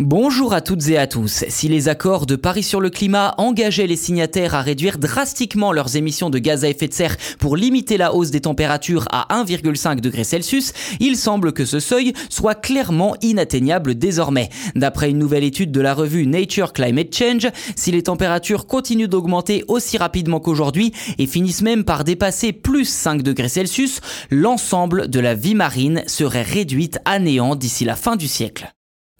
Bonjour à toutes et à tous. Si les accords de Paris sur le climat engageaient les signataires à réduire drastiquement leurs émissions de gaz à effet de serre pour limiter la hausse des températures à 1,5 degré il semble que ce seuil soit clairement inatteignable désormais. D'après une nouvelle étude de la revue Nature Climate Change, si les températures continuent d'augmenter aussi rapidement qu'aujourd'hui et finissent même par dépasser plus 5 degrés l'ensemble de la vie marine serait réduite à néant d'ici la fin du siècle.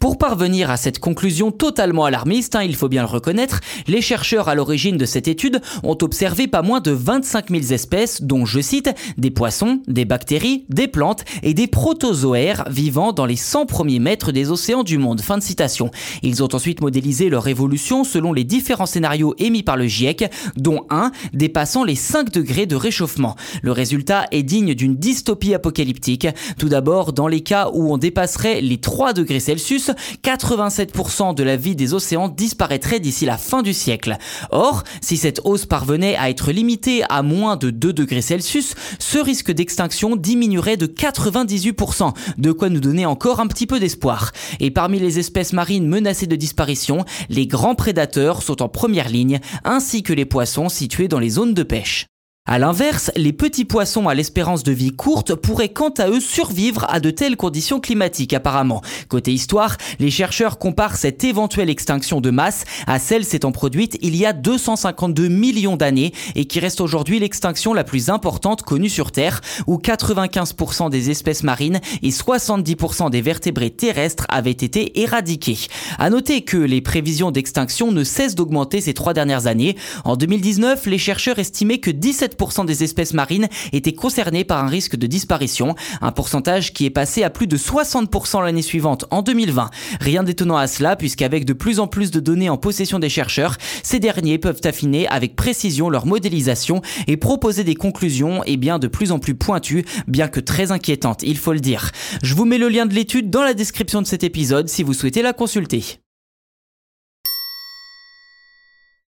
Pour parvenir à cette conclusion totalement alarmiste, hein, il faut bien le reconnaître, les chercheurs à l'origine de cette étude ont observé pas moins de 25 000 espèces, dont, je cite, des poissons, des bactéries, des plantes et des protozoaires vivant dans les 100 premiers mètres des océans du monde. Fin de citation. Ils ont ensuite modélisé leur évolution selon les différents scénarios émis par le GIEC, dont un dépassant les 5 degrés de réchauffement. Le résultat est digne d'une dystopie apocalyptique. Tout d'abord, dans les cas où on dépasserait les 3 degrés Celsius, 87% de la vie des océans disparaîtrait d'ici la fin du siècle. Or, si cette hausse parvenait à être limitée à moins de 2 degrés Celsius, ce risque d'extinction diminuerait de 98%, de quoi nous donner encore un petit peu d'espoir. Et parmi les espèces marines menacées de disparition, les grands prédateurs sont en première ligne, ainsi que les poissons situés dans les zones de pêche. A l'inverse, les petits poissons à l'espérance de vie courte pourraient quant à eux survivre à de telles conditions climatiques apparemment. Côté histoire, les chercheurs comparent cette éventuelle extinction de masse à celle s'étant produite il y a 252 millions d'années et qui reste aujourd'hui l'extinction la plus importante connue sur Terre, où 95% des espèces marines et 70% des vertébrés terrestres avaient été éradiqués. À noter que les prévisions d'extinction ne cessent d'augmenter ces trois dernières années. En 2019, les chercheurs estimaient que 17 des espèces marines étaient concernées par un risque de disparition, un pourcentage qui est passé à plus de 60% l'année suivante en 2020. Rien d'étonnant à cela puisqu'avec de plus en plus de données en possession des chercheurs, ces derniers peuvent affiner avec précision leur modélisation et proposer des conclusions et bien de plus en plus pointues, bien que très inquiétantes, il faut le dire. Je vous mets le lien de l'étude dans la description de cet épisode si vous souhaitez la consulter.